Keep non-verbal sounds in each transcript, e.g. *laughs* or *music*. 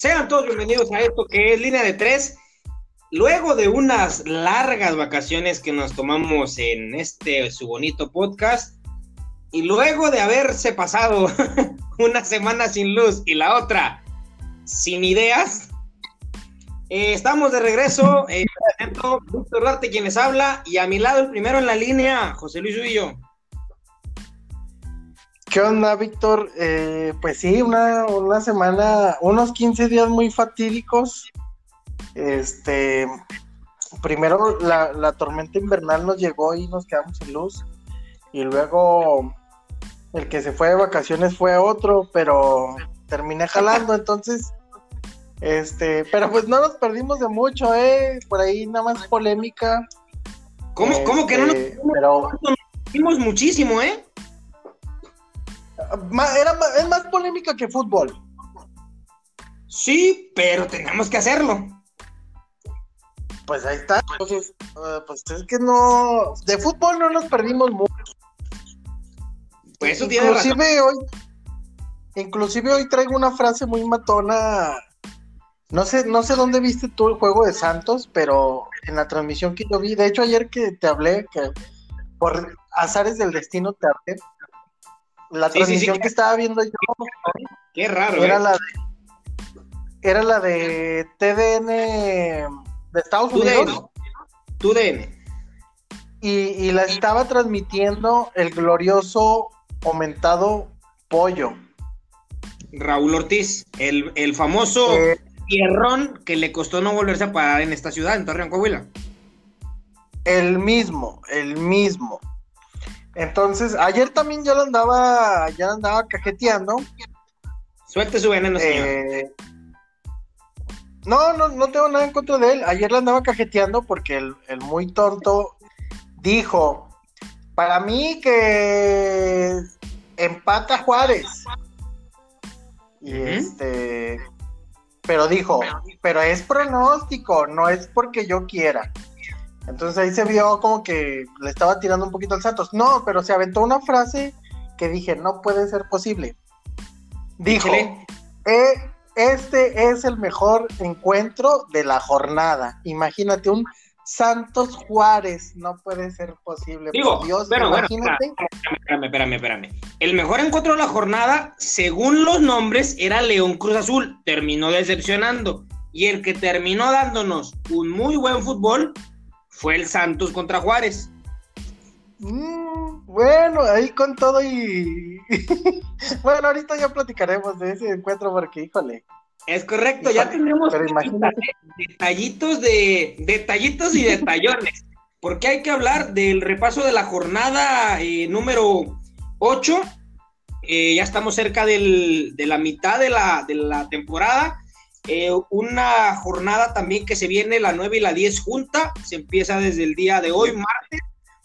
Sean todos bienvenidos a esto que es Línea de Tres. Luego de unas largas vacaciones que nos tomamos en este su bonito podcast, y luego de haberse pasado *laughs* una semana sin luz y la otra sin ideas, eh, estamos de regreso. Eh, Víctor Darte quien les habla, y a mi lado el primero en la línea, José Luis Ubillo. ¿Qué onda, Víctor? Eh, pues sí, una, una, semana, unos 15 días muy fatídicos. Este, primero la, la, tormenta invernal nos llegó y nos quedamos sin luz. Y luego el que se fue de vacaciones fue otro, pero terminé jalando, entonces, este, pero pues no nos perdimos de mucho, eh, por ahí nada más polémica. ¿Cómo, ¿cómo que no nos, este, pero... nos muchísimo, eh? Era, es más polémica que fútbol. Sí, pero tenemos que hacerlo. Pues ahí está. Entonces, uh, pues es que no. De fútbol no nos perdimos mucho. Pues eso tiene inclusive hoy. Inclusive hoy traigo una frase muy matona. No sé, no sé dónde viste tú el juego de Santos, pero en la transmisión que yo vi, de hecho ayer que te hablé, que por azares del destino te hablé, la transmisión que estaba viendo yo. Qué raro. Era ¿eh? la de, era la de TDN de Estados Unidos. TUDN. Y, y la estaba transmitiendo el glorioso aumentado pollo. Raúl Ortiz, el, el famoso eh, tierrón que le costó no volverse a parar en esta ciudad, en Torreón, Coahuila. El mismo, el mismo. Entonces, ayer también ya lo andaba, ya lo andaba cajeteando. Suelte su veneno, señor. Eh, no, no, no tengo nada en contra de él. Ayer lo andaba cajeteando porque el, muy tonto dijo, para mí que empata Juárez. Y este, pero dijo, pero es pronóstico, no es porque yo quiera. Entonces ahí se vio como que le estaba tirando un poquito al Santos. No, pero se aventó una frase que dije, no puede ser posible. Dijo, eh, este es el mejor encuentro de la jornada. Imagínate un Santos Juárez, no puede ser posible. Digo, Dios, pero imagínate. espérame, espérame, espérame. El mejor encuentro de la jornada, según los nombres, era León Cruz Azul. Terminó decepcionando. Y el que terminó dándonos un muy buen fútbol fue el Santos contra Juárez. Mm, bueno, ahí con todo y... *laughs* bueno, ahorita ya platicaremos de ese encuentro porque, híjole. Es correcto, ya tendremos detallitos de detallitos y detallones, porque hay que hablar del repaso de la jornada eh, número 8. Eh, ya estamos cerca de la mitad de la, de la temporada eh, una jornada también que se viene la 9 y la 10 junta, se empieza desde el día de hoy, martes,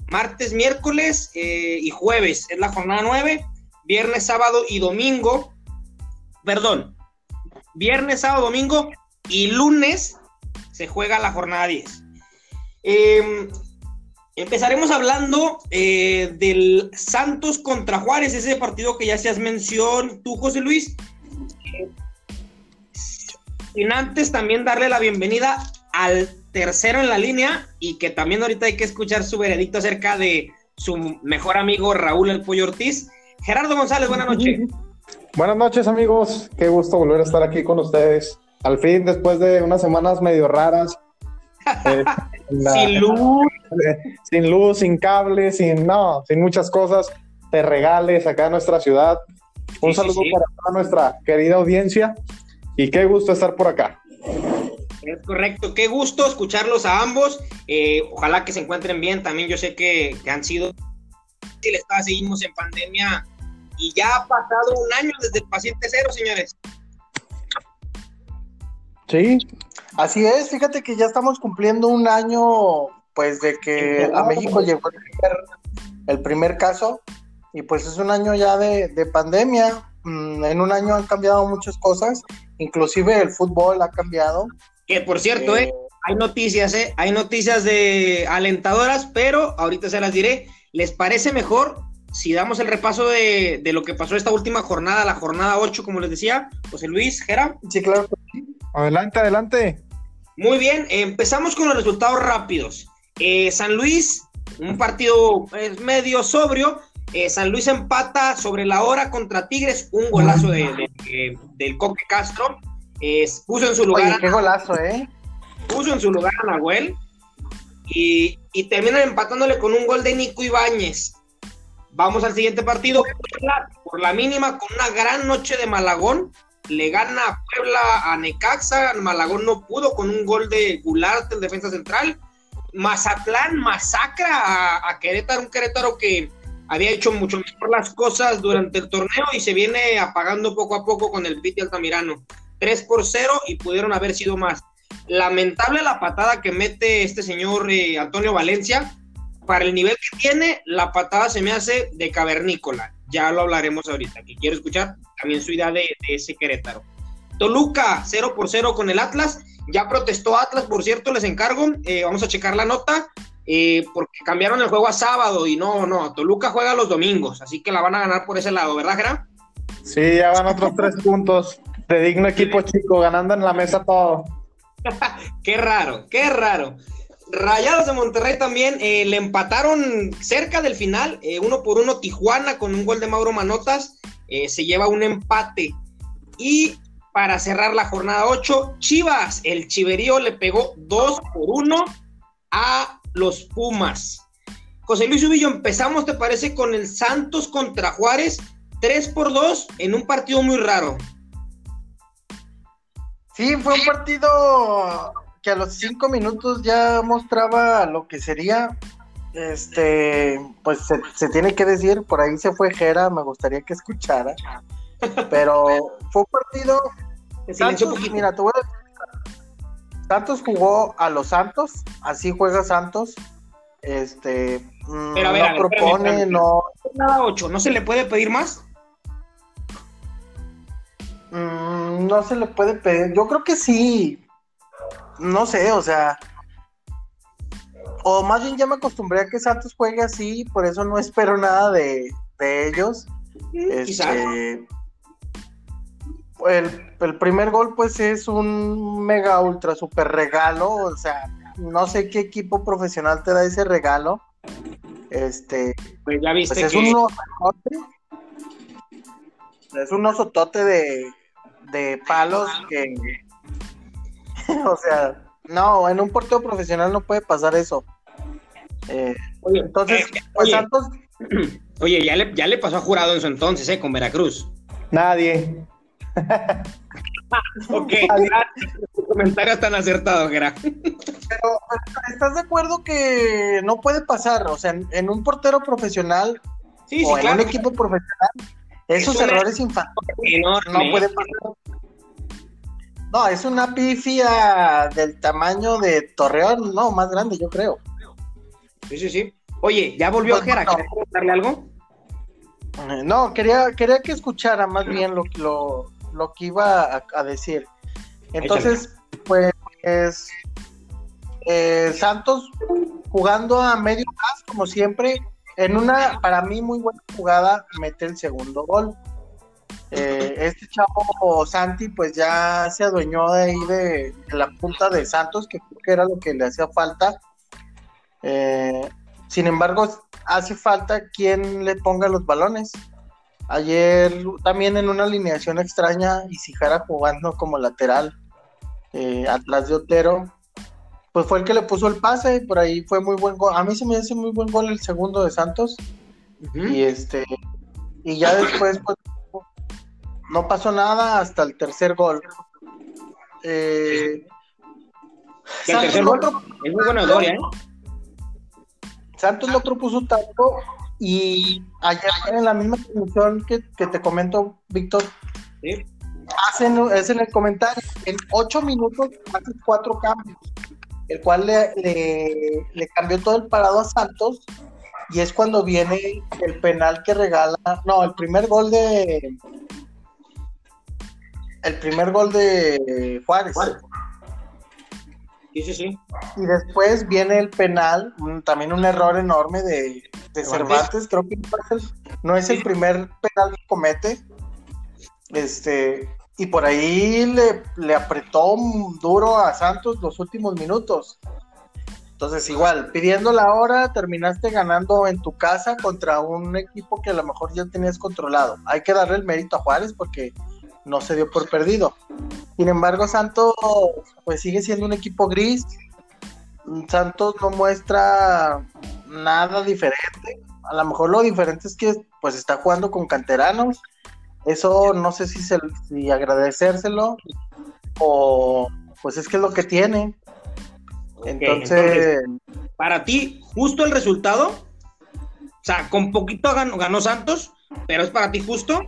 martes, miércoles eh, y jueves, es la jornada 9, viernes, sábado y domingo, perdón, viernes, sábado, domingo y lunes se juega la jornada 10. Em, empezaremos hablando eh, del Santos contra Juárez, ese partido que ya se has mencionado tú, José Luis sin antes también darle la bienvenida al tercero en la línea y que también ahorita hay que escuchar su veredicto acerca de su mejor amigo Raúl El Pollo Ortiz. Gerardo González, buenas noches. *laughs* Buenas noches amigos, qué gusto volver a estar aquí con ustedes. Al fin, después de unas semanas medio raras. *laughs* Eh, sin luz. *laughs* sin luz, sin cable, sin no, sin muchas cosas. Te regales acá en nuestra ciudad. Un saludo para toda nuestra querida audiencia y qué gusto estar por acá. Es correcto, qué gusto escucharlos a ambos. Eh, ojalá que se encuentren bien. También yo sé que, han sido. Seguimos en pandemia y ya ha pasado un año desde el paciente cero, señores. Sí, así es. Fíjate que ya estamos cumpliendo un año, pues, de que a México llegó el primer, caso y pues es un año ya de, de pandemia. Mm, en un año han cambiado muchas cosas inclusive el fútbol ha cambiado. Que por cierto, eh, eh, hay noticias, eh, hay noticias de alentadoras, pero ahorita se las diré. ¿Les parece mejor si damos el repaso de, lo que pasó esta última jornada, la jornada 8, como les decía, José Luis, Gera? Sí, claro. Adelante, adelante. Muy bien, empezamos con los resultados rápidos. Eh, San Luis, un partido pues, medio sobrio. Eh, San Luis empata sobre la hora contra Tigres, un golazo de, del Coque Castro. puso en su lugar. qué golazo, ¿eh? Puso en su lugar a Nahuel. Y, y terminan empatándole con un gol de Nico Ibáñez. Vamos al siguiente partido. por la mínima, con una gran noche de Malagón, le gana a Puebla a Necaxa. Malagón no pudo con un gol de Goulart, el defensa central. Mazatlán masacra a, Querétaro, un Querétaro que había hecho mucho mejor las cosas durante el torneo y se viene apagando poco a poco con el Piti Altamirano. 3 por 0 y pudieron haber sido más. Lamentable la patada que mete este señor eh, Antonio Valencia, para el nivel que tiene, la patada se me hace de cavernícola. Ya lo hablaremos ahorita. Que quiero escuchar también su idea de, ese Querétaro. Toluca, 0 por 0 con el Atlas. Ya protestó Atlas, por cierto, les encargo. Eh, vamos a checar la nota. Eh, porque cambiaron el juego a sábado y no, no, Toluca juega los domingos, así que la van a ganar por ese lado, ¿verdad, Gerard? Sí, ya van otros tres puntos de digno equipo chico, ganando en la mesa todo. *laughs* qué raro, qué raro. Rayados de Monterrey también eh, le empataron cerca del final, eh, uno por uno Tijuana con un gol de Mauro Manotas, se lleva un empate. Y para cerrar la jornada 8, Chivas, el Chiverío le pegó 2 por 1 a los Pumas. José Luis Ubillo, empezamos, ¿te parece? Con el Santos contra Juárez, 3 por 2 en un partido muy raro. Sí, fue un partido que a los cinco minutos ya mostraba lo que sería. Este, pues se, tiene que decir, por ahí se fue Jera, me gustaría que escuchara. *laughs* Pero fue un partido. Santos, mira, te voy a Santos jugó a los Santos, así juega Santos. Este, mm, pero no propone, no. Nada ocho, ¿no se le puede pedir más? Mm, no se le puede pedir. Yo creo que sí, no sé, o sea, o más bien ya me acostumbré a que Santos juegue así, por eso no espero nada de, ellos. Este, el, primer gol pues es un mega ultra super regalo, o sea, no sé qué equipo profesional te da ese regalo. Este, pues ya viste pues, es un osotote, es un osotote de, de palos que *laughs* o sea, no, en un portero profesional no puede pasar eso. Eh, oye, entonces, eh, pues Santos. *clears throat* Oye, ya le, ya le pasó a jurado en su entonces, ¿eh? Con Veracruz. Nadie. *laughs* ok, comentarios tan acertados, Gerard. Pero, ¿estás de acuerdo que no puede pasar? O sea, en, un portero profesional o en un equipo profesional, esos errores infantiles no puede pasar. No, es una pifia del tamaño de Torreón, no, más grande, yo creo. Sí, sí, sí. Oye, ¿ya volvió pues, Jera? ¿Quieres contarle algo? Eh, no, quería, quería que escuchara más bien lo, lo, lo que iba a, decir. Entonces, pues, eh, Santos jugando a medio gas, como siempre, en una, para mí, muy buena jugada, mete el segundo gol. Eh, este chavo Santi pues ya se adueñó de ahí de, la punta de Santos, que creo que era lo que le hacía falta. Eh, sin embargo, hace falta quien le ponga los balones. Ayer también en una alineación extraña, y Sijara jugando como lateral eh, atrás de Otero, pues fue el que le puso el pase y por ahí fue muy buen gol. A mí se me hace muy buen gol el segundo de Santos. Y este y ya después pues no pasó nada hasta el tercer gol. Eh, el tercer gol es muy gloria, ¿eh? Santos lo propuso tanto y ayer en la misma transmisión que, te comento, Víctor, hacen, es en el comentario, en ocho minutos hace cuatro cambios, el cual le, le, le, cambió todo el parado a Santos y es cuando viene el penal que regala, no, el primer gol de, el primer gol de Juárez. Sí, sí, sí. Y después viene el penal, también un error enorme de, Cervantes, creo que no es, el, primer penal que comete. Este, y por ahí le, le apretó duro a Santos los últimos minutos. Entonces, igual, pidiendo la hora, terminaste ganando en tu casa contra un equipo que a lo mejor ya tenías controlado. Hay que darle el mérito a Juárez porque no se dio por perdido. Sin embargo, Santos, pues sigue siendo un equipo gris. Santos no muestra nada diferente. A lo mejor lo diferente es que pues está jugando con canteranos. Eso no sé si, se, si agradecérselo o pues es que es lo que tiene. entonces, para ti, justo el resultado. O sea, con poquito ganó, ganó Santos, pero es para ti justo.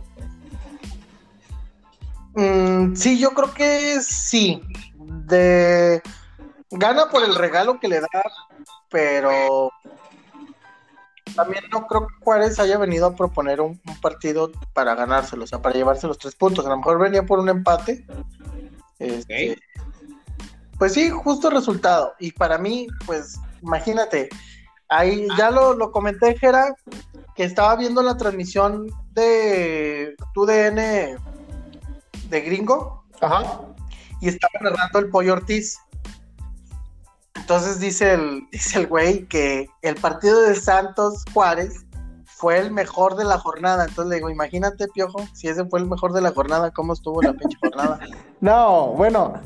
Mm, sí, yo creo que sí. De gana por el regalo que le da, pero también no creo que Juárez haya venido a proponer un, partido para ganárselo, o sea, para llevarse los tres puntos. A lo mejor venía por un empate. Este, pues sí, justo resultado. Y para mí, pues imagínate, ahí ya lo, lo comenté, Jera, que estaba viendo la transmisión de TUDN de gringo. Ajá. Y estaba narrando el Pollo Ortiz. Entonces dice el, dice el güey que el partido de Santos Juárez fue el mejor de la jornada. Entonces le digo, imagínate, Piojo, si ese fue el mejor de la jornada, ¿cómo estuvo la pinche jornada? *laughs* no, bueno,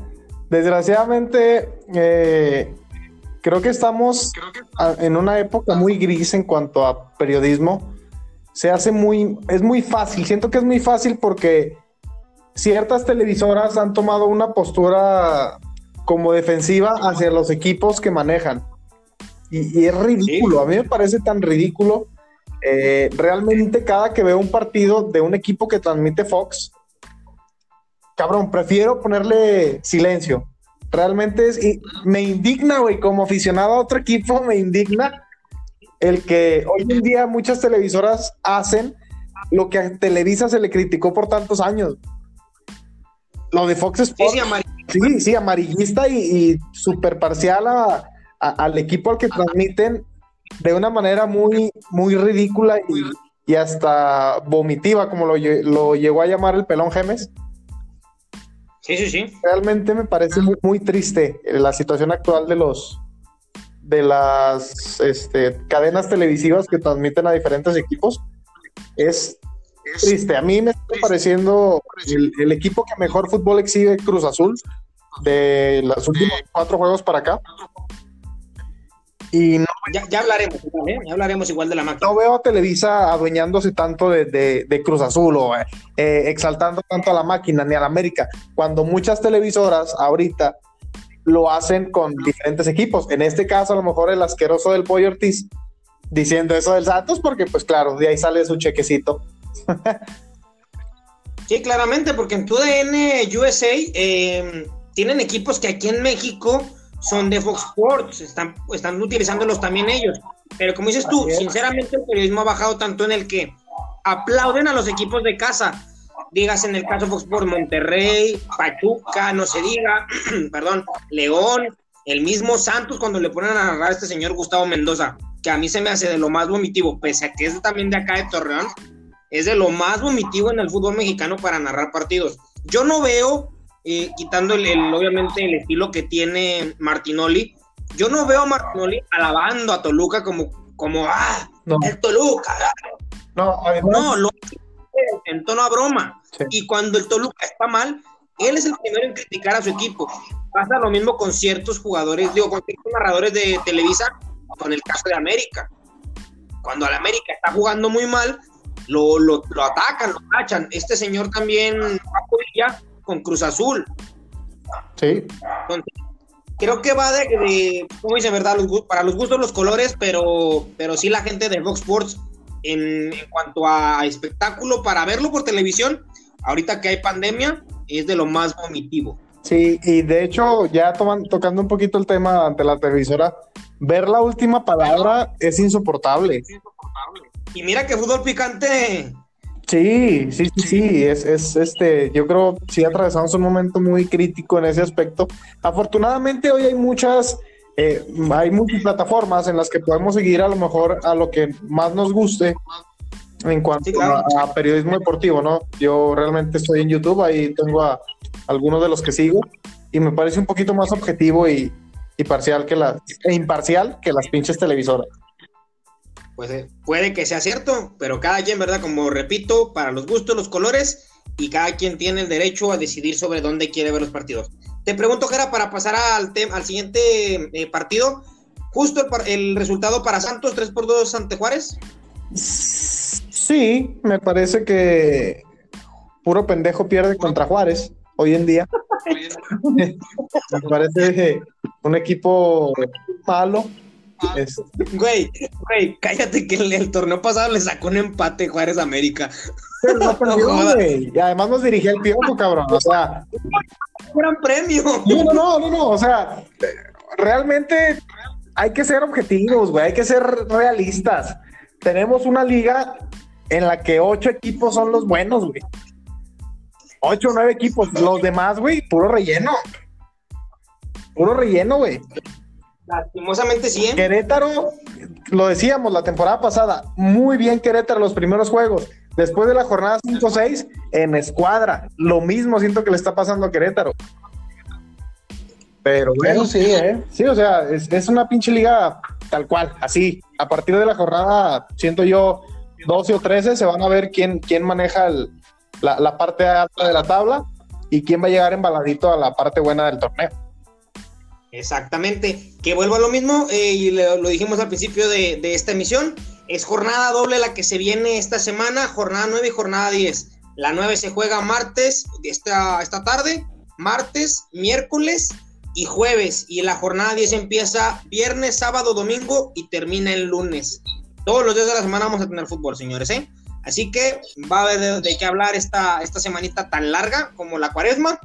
desgraciadamente eh, creo que estamos en una época muy gris en cuanto a periodismo. Se hace muy, es muy fácil, siento que es muy fácil porque ciertas televisoras han tomado una postura como defensiva hacia los equipos que manejan. Y, es ridículo, a mí me parece tan ridículo. Eh, realmente cada que veo un partido de un equipo que transmite Fox, cabrón, prefiero ponerle silencio. Realmente es, y me indigna, güey, como aficionado a otro equipo, me indigna el que hoy en día muchas televisoras hacen lo que a Televisa se le criticó por tantos años. Lo de Fox Sports. Sí, sí, amarillista y, y súper parcial al equipo al que transmiten de una manera muy, muy ridícula y, hasta vomitiva, como lo, lo, llegó a llamar el pelón Gemes. Sí, sí, sí. Realmente me parece muy, muy triste la situación actual de los de las este, cadenas televisivas que transmiten a diferentes equipos. Es triste. A mí me está pareciendo el, equipo que mejor fútbol exhibe Cruz Azul de los últimos cuatro juegos para acá. Y ya, hablaremos, ¿eh? ya hablaremos igual de la máquina. No veo a Televisa adueñándose tanto de, Cruz Azul o eh, exaltando tanto a la máquina ni a la América, cuando muchas televisoras ahorita lo hacen con diferentes equipos. En este caso, a lo mejor el asqueroso del Pollo Ortiz diciendo eso del Santos, porque pues claro, de ahí sale su chequecito. *laughs* sí, claramente, porque en TUDN USA eh, tienen equipos que aquí en México son de Fox Sports, están, están utilizándolos también ellos. Pero como dices tú, sinceramente el periodismo ha bajado tanto en el que aplauden a los equipos de casa. Digas en el caso Fox Sports Monterrey, Pachuca, no se diga, *clears throat* perdón, León, el mismo Santos cuando le ponen a narrar a este señor Gustavo Mendoza, que a mí se me hace de lo más vomitivo, pese a que es también de acá de Torreón, es de lo más vomitivo en el fútbol mexicano para narrar partidos. Yo no veo, eh, quitando el, obviamente el estilo que tiene Martinoli, yo no veo a Martinoli alabando a Toluca como, como ah, el Toluca. No, no, lo en tono a broma. Y cuando el Toluca está mal, él es el primero en criticar a su equipo. Pasa lo mismo con ciertos jugadores, digo, con ciertos narradores de Televisa, con el caso de América. Cuando el América está jugando muy mal, lo, lo, lo atacan, lo tachan. Este señor también con Cruz Azul. Sí. creo que va de, como dice, verdad, para los gustos los colores, pero, pero sí la gente de Fox Sports en, en, cuanto a espectáculo para verlo por televisión, ahorita que hay pandemia, es de lo más vomitivo. Sí, y de hecho, ya tocando un poquito el tema ante la televisora, ver la última palabra es insoportable. Es insoportable. Y mira que fútbol picante. Sí, sí, sí, sí, es, es este, yo creo sí atravesamos un momento muy crítico en ese aspecto. Afortunadamente hoy hay muchas, eh, hay muchas plataformas en las que podemos seguir a lo mejor a lo que más nos guste en cuanto a, periodismo deportivo, ¿no? Yo realmente estoy en YouTube, ahí tengo a algunos de los que sigo y me parece un poquito más objetivo y, parcial que las e imparcial que las pinches televisoras. Pues eh, puede que sea cierto, pero cada quien, ¿verdad? Como repito, para los gustos, los colores y cada quien tiene el derecho a decidir sobre dónde quiere ver los partidos. Te pregunto, Jera, para pasar al, al siguiente eh, partido, justo el, resultado para Santos, 3 por 2 ante Juárez. Sí, me parece que puro pendejo pierde contra Juárez hoy en día. *laughs* *laughs* me parece un equipo malo. Güey, güey, cállate que el, torneo pasado le sacó un empate Juárez América. Pero no *laughs* perdió, güey. Y además nos dirigía el piojo, cabrón. O sea. gran premio. No, no, no, no, no. O sea, realmente hay que ser objetivos, güey. Hay que ser realistas. Tenemos una liga en la que ocho equipos son los buenos, güey. Ocho o nueve equipos. Los demás, güey, puro relleno. Puro relleno, güey. Lastimosamente sí. ¿eh? Querétaro, lo decíamos la temporada pasada, muy bien Querétaro los primeros juegos. Después de la jornada 5-6, en escuadra. Lo mismo siento que le está pasando a Querétaro. Pero bueno, sí, ¿eh? Sí, o sea, es, una pinche liga tal cual, así. A partir de la jornada, siento yo, 12 o 13, se van a ver quién, quién maneja la, parte alta de la tabla y quién va a llegar embaladito a la parte buena del torneo. Exactamente. Que vuelvo a lo mismo, eh, y lo, dijimos al principio de, de, esta emisión, es jornada doble la que se viene esta semana, jornada 9 y jornada 10. La 9 se juega martes, esta, esta tarde, martes, miércoles y jueves. Y la jornada 10 empieza viernes, sábado, domingo y termina el lunes. Todos los días de la semana vamos a tener fútbol, señores, ¿eh? Así que va a haber de, qué hablar esta, esta semanita tan larga como la cuaresma.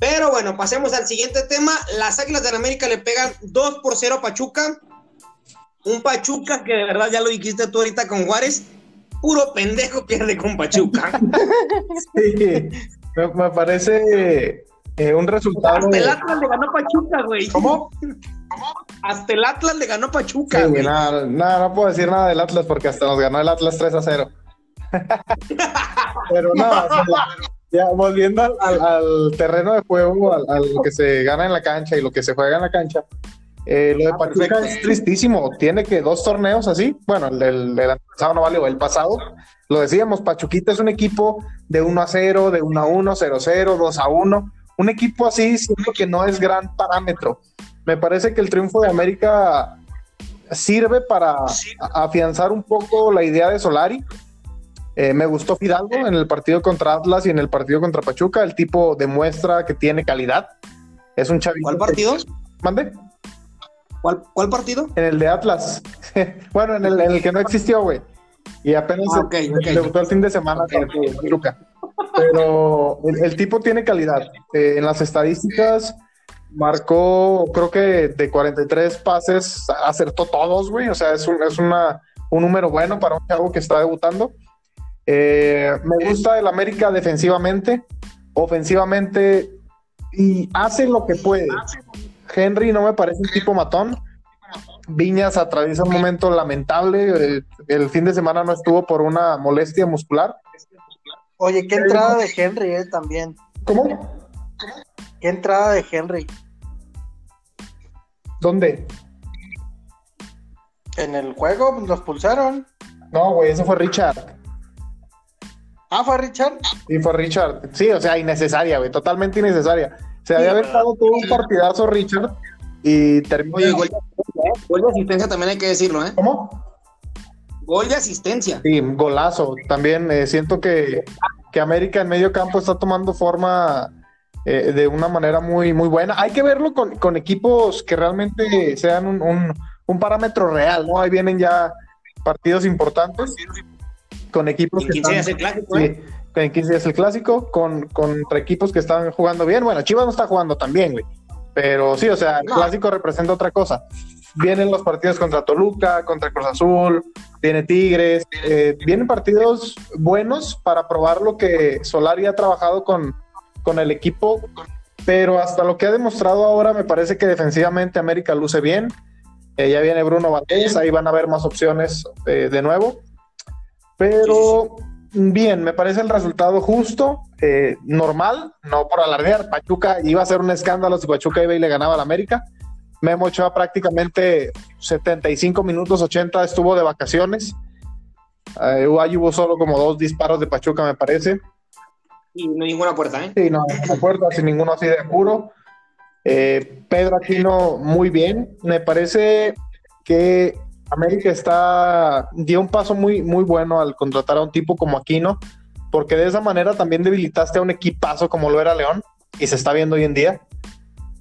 Pero bueno, pasemos al siguiente tema. Las Águilas de América le pegan 2 por 0 a Pachuca. Un Pachuca que de verdad ya lo dijiste tú ahorita con Juárez. Puro pendejo pierde con Pachuca. *laughs* sí, me parece eh, un resultado. Hasta el Atlas le ganó Pachuca, güey. ¿Cómo? Hasta el Atlas le ganó Pachuca. güey, nada, nada, no puedo decir nada del Atlas porque hasta nos ganó el Atlas 3 a 0. *laughs* Pero nada, *laughs* ya volviendo al, terreno de juego, al, lo que se gana en la cancha y lo que se juega en la cancha. Eh, lo de ah, Pachuca es tristísimo. Tiene que dos torneos así. Bueno, el del, pasado no vale, o el pasado. Lo decíamos, Pachuquita es un equipo de 1 a 0, de 1 a 1, 0 a 0, 2 a 1 un equipo así siento que no es gran parámetro. Me parece que el triunfo de América sirve para afianzar un poco la idea de Solari. Eh, me gustó Fidalgo en el partido contra Atlas y en el partido contra Pachuca. El tipo demuestra que tiene calidad. Es un chavito. ¿Cuál partido? ¿Mande? ¿Cuál, ¿Cuál, partido? En el de Atlas. *laughs* bueno, en el, que no existió, güey. Y apenas ah, debutó el fin de semana. Pero el, tipo tiene calidad. Eh, en las estadísticas marcó, creo que de 43 pases, acertó todos, güey. O sea, es, un, es una, un número bueno para un chavo que está debutando. Eh, me gusta el América defensivamente, ofensivamente, y hace lo que puede. Henry no me parece un tipo matón. Viñas atraviesa un momento lamentable. Eh, el fin de semana no estuvo por una molestia muscular. Oye, qué entrada de Henry, eh, también. ¿Cómo? Qué entrada de Henry. ¿Dónde? En el juego pues, los pulsaron. No, güey, ese fue Richard. Ah, fue Richard. Sí, fue Richard. Sí, o sea, innecesaria, güey, totalmente innecesaria. Se había aventado todo un partidazo Richard y terminó. Oye, gol, gol de asistencia también hay que decirlo, ¿eh? ¿Cómo? Gol de asistencia. Sí, golazo. También eh, siento que, América en medio campo está tomando forma eh, de una manera muy, muy buena. Hay que verlo con, equipos que realmente sean un, parámetro real, ¿no? Ahí vienen ya partidos importantes con equipos que están, el clásico, ¿eh? en 15 días el clásico, con, contra equipos que están jugando bien. Bueno, Chivas no está jugando tan bien, güey. Pero sí, o sea, el clásico representa otra cosa vienen los partidos contra Toluca, contra Cruz Azul, viene Tigres, eh, vienen partidos buenos para probar lo que Solari ha trabajado con, con el equipo, pero hasta lo que ha demostrado ahora me parece que defensivamente América luce bien. Eh, ya viene Bruno Valdés, ahí van a haber más opciones eh, de nuevo. Pero bien, me parece el resultado justo, eh, normal, no por alardear. Pachuca iba a ser un escándalo si Pachuca iba y le ganaba al América. Memo Ochoa prácticamente 75 minutos, 80 estuvo de vacaciones. Eh, ahí hubo solo como dos disparos de Pachuca, me parece. Y no ninguna puerta, ¿eh? Sí, no, ninguna puerta, sin ninguno así de puro. Eh, Pedro Aquino, muy bien. Me parece que América está dio un paso muy, muy bueno al contratar a un tipo como Aquino, porque de esa manera también debilitaste a un equipazo como lo era León, y se está viendo hoy en día.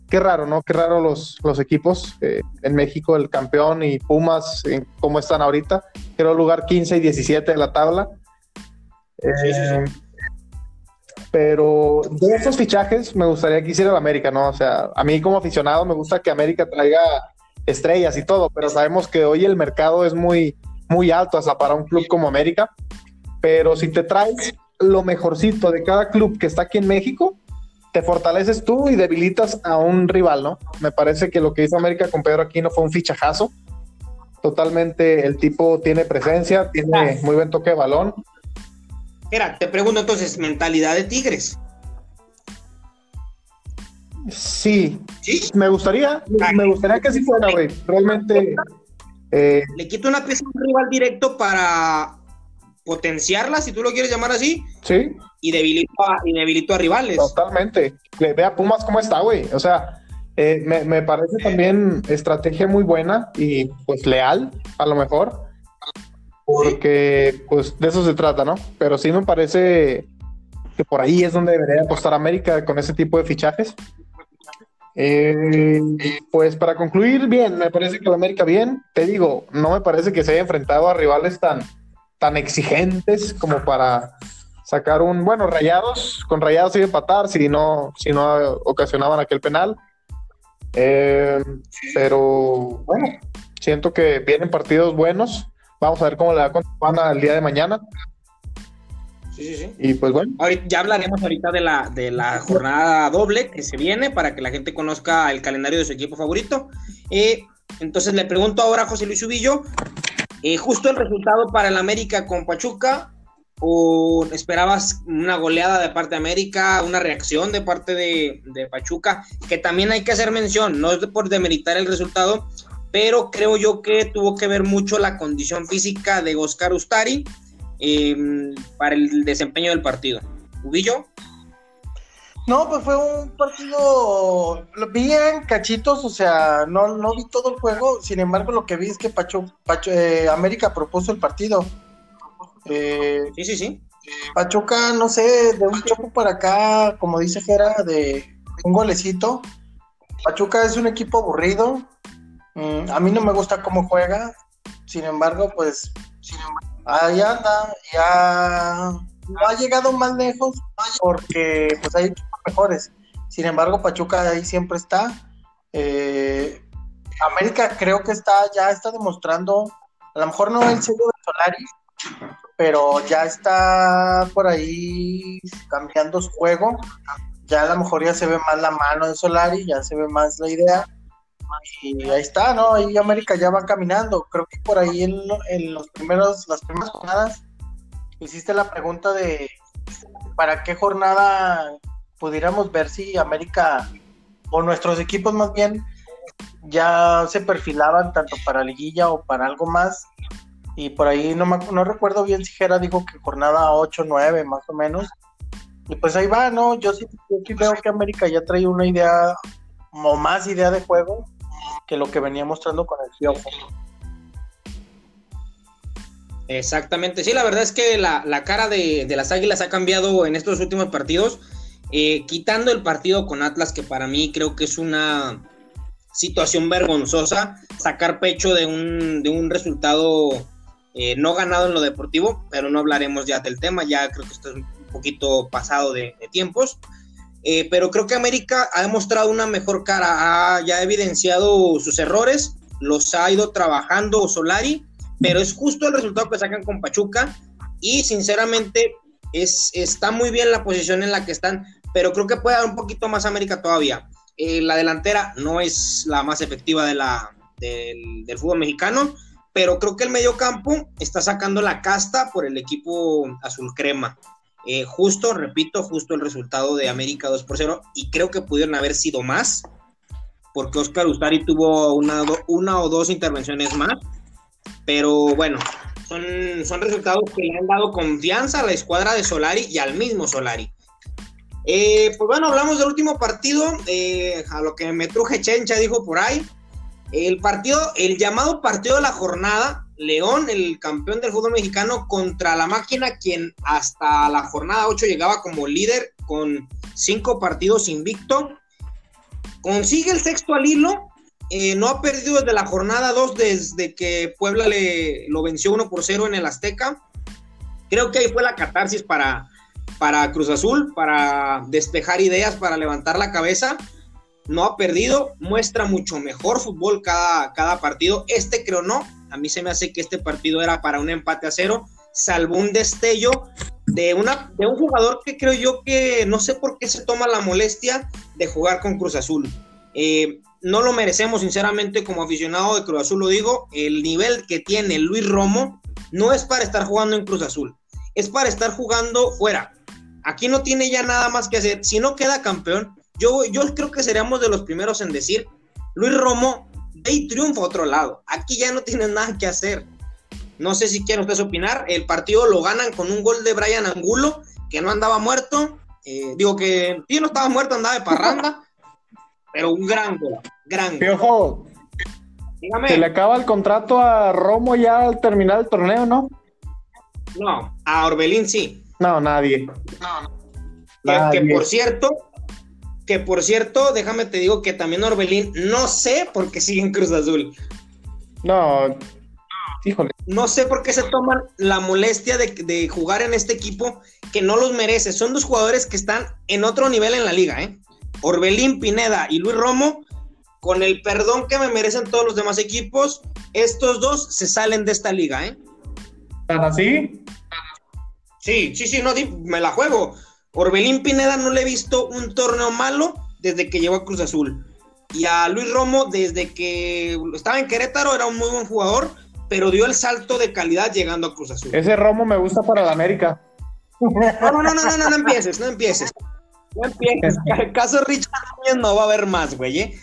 Qué raro, ¿no? Qué raro los, los equipos eh, en México, el campeón y Pumas, en cómo están ahorita. Creo lugar 15 y 17 de la tabla. Eh, pero de esos fichajes me gustaría que hiciera el América, ¿no? O sea, a mí como aficionado me gusta que América traiga estrellas y todo, pero sabemos que hoy el mercado es muy, muy alto hasta para un club como América. Pero si te traes lo mejorcito de cada club que está aquí en México, te fortaleces tú y debilitas a un rival, ¿no? Me parece que lo que hizo América con Pedro Aquino fue un fichajazo. Totalmente el tipo tiene presencia, tiene muy buen toque de balón. Mira, te pregunto entonces, mentalidad de Tigres. Sí, me gustaría, me gustaría que así fuera, güey. Realmente. Eh, Le quito una pieza a un rival directo para potenciarla, si tú lo quieres llamar así. Sí. Y debilito a, y debilito a rivales. Totalmente. Ve a Pumas cómo está, güey. O sea, eh, me, me, parece también estrategia muy buena y pues leal, a lo mejor. Porque pues de eso se trata, ¿no? Pero sí me parece que por ahí es donde debería apostar América con ese tipo de fichajes. Eh, pues para concluir, bien, me parece que la América bien. Te digo, no me parece que se haya enfrentado a rivales tan, tan exigentes como para sacar un, bueno, rayados, con rayados y empatar si no, si no ocasionaban aquel penal. Eh, pero bueno, siento que vienen partidos buenos. Vamos a ver cómo le va con Tijuana el día de mañana. Sí, sí, sí. Y pues bueno. ya hablaremos ahorita de la, de la jornada doble que se viene para que la gente conozca el calendario de su equipo favorito. Eh, entonces le pregunto ahora a José Luis Ubillo, eh, justo el resultado para el América con Pachuca, o esperabas una goleada de parte de América, una reacción de parte de, de, Pachuca, que también hay que hacer mención, no es por demeritar el resultado, pero creo yo que tuvo que ver mucho la condición física de Oscar Ustari Em, para el desempeño del partido. ¿Ubillo? No, pues fue un partido bien cachitos, o sea, no, no vi todo el juego, sin embargo lo que vi es que Pacho, Pacho eh, América propuso el partido. Eh, sí, sí, sí. Pachuca, no sé, de un choco para acá, como dice Jera, de un golecito. Pachuca es un equipo aburrido. Mm, a mí no me gusta cómo juega. Sin embargo, pues, sin embargo, ahí anda, ya no ha llegado más lejos porque pues hay mejores. Sin embargo, Pachuca ahí siempre está. Eh, América creo que está, ya está demostrando, a lo mejor no el sello de Solari, pero ya está por ahí cambiando su juego. Ya a lo mejor ya se ve más la mano de Solari, ya se ve más la idea y ahí está, ¿no? Ahí América ya va caminando. Creo que por ahí en, los primeros, las primeras jornadas hiciste la pregunta de para qué jornada pudiéramos ver si América o nuestros equipos más bien ya se perfilaban tanto para liguilla o para algo más. Y por ahí no, me, no recuerdo bien si Jera dijo que jornada 8, 9 más o menos. Y pues ahí va, ¿no? Yo sí, yo sí veo que América ya trae una idea o más idea de juego que lo que venía mostrando con el Piojo. Exactamente, sí, la verdad es que la, cara de, las Águilas ha cambiado en estos últimos partidos, eh, quitando el partido con Atlas, que para mí creo que es una situación vergonzosa, sacar pecho de un, de un resultado eh, no ganado en lo deportivo, pero no hablaremos ya del tema, ya creo que esto es un poquito pasado de tiempos. Eh, pero creo que América ha demostrado una mejor cara, ha ya evidenciado sus errores, los ha ido trabajando Solari, pero es justo el resultado que sacan con Pachuca y sinceramente es, está muy bien la posición en la que están, pero creo que puede dar un poquito más América todavía. Eh, la delantera no es la más efectiva de la, del, fútbol mexicano, pero creo que el medio campo está sacando la casta por el equipo azul crema. Eh, justo, repito, justo el resultado de América 2 por 0 y creo que pudieron haber sido más porque Oscar Ustari tuvo una, o dos intervenciones más, pero bueno, son, son resultados que le han dado confianza a la escuadra de Solari y al mismo Solari. Eh, pues bueno, hablamos del último partido, eh, a lo que me truje Chencha dijo por ahí. El partido, el llamado partido de la jornada, León, el campeón del fútbol mexicano, contra la máquina, quien hasta la jornada 8 llegaba como líder con cinco partidos invicto. Consigue el sexto al hilo, eh, no ha perdido desde la jornada 2, desde que Puebla le, lo venció 1 por 0 en el Azteca. Creo que ahí fue la catarsis para, para Cruz Azul, para despejar ideas, para levantar la cabeza. No ha perdido, muestra mucho mejor fútbol cada, cada partido. Este creo no, a mí se me hace que este partido era para un empate a cero, salvo un destello de, una, de un jugador que creo yo que no sé por qué se toma la molestia de jugar con Cruz Azul. Eh, no lo merecemos, sinceramente, como aficionado de Cruz Azul, lo digo, el nivel que tiene Luis Romo no es para estar jugando en Cruz Azul, es para estar jugando fuera. Aquí no tiene ya nada más que hacer. Si no queda campeón, yo, yo creo que seríamos de los primeros en decir, Luis Romo, ve y triunfa a otro lado. Aquí ya no tiene nada que hacer. No sé si quieren ustedes opinar. El partido lo ganan con un gol de Brian Angulo, que no andaba muerto. Eh, digo que sí, no estaba muerto, andaba de parranda. *laughs* pero un gran gol. Gran gol. Se le acaba el contrato a Romo ya al terminar el torneo, ¿no? No, a Orbelín sí. No, nadie. No, Que, por cierto, que por cierto, déjame te digo que también Orbelín, no sé por qué sigue en Cruz Azul. No, híjole. No sé por qué se toman la molestia de, jugar en este equipo que no los merece. Son dos jugadores que están en otro nivel en la liga, ¿eh? Orbelín Pineda y Luis Romo, con el perdón que me merecen todos los demás equipos, estos dos se salen de esta liga, ¿eh? ¿Están así? Sí, sí, sí, no, me la juego. Orbelín Pineda no le he visto un torneo malo desde que llegó a Cruz Azul. Y a Luis Romo, desde que estaba en Querétaro, era un muy buen jugador, pero dio el salto de calidad llegando a Cruz Azul. Ese Romo me gusta para la América. No, no, no, no, no, no, empieces, no empieces. No empieces. *laughs* El caso Richard Núñez no va a haber más, güey, ¿eh?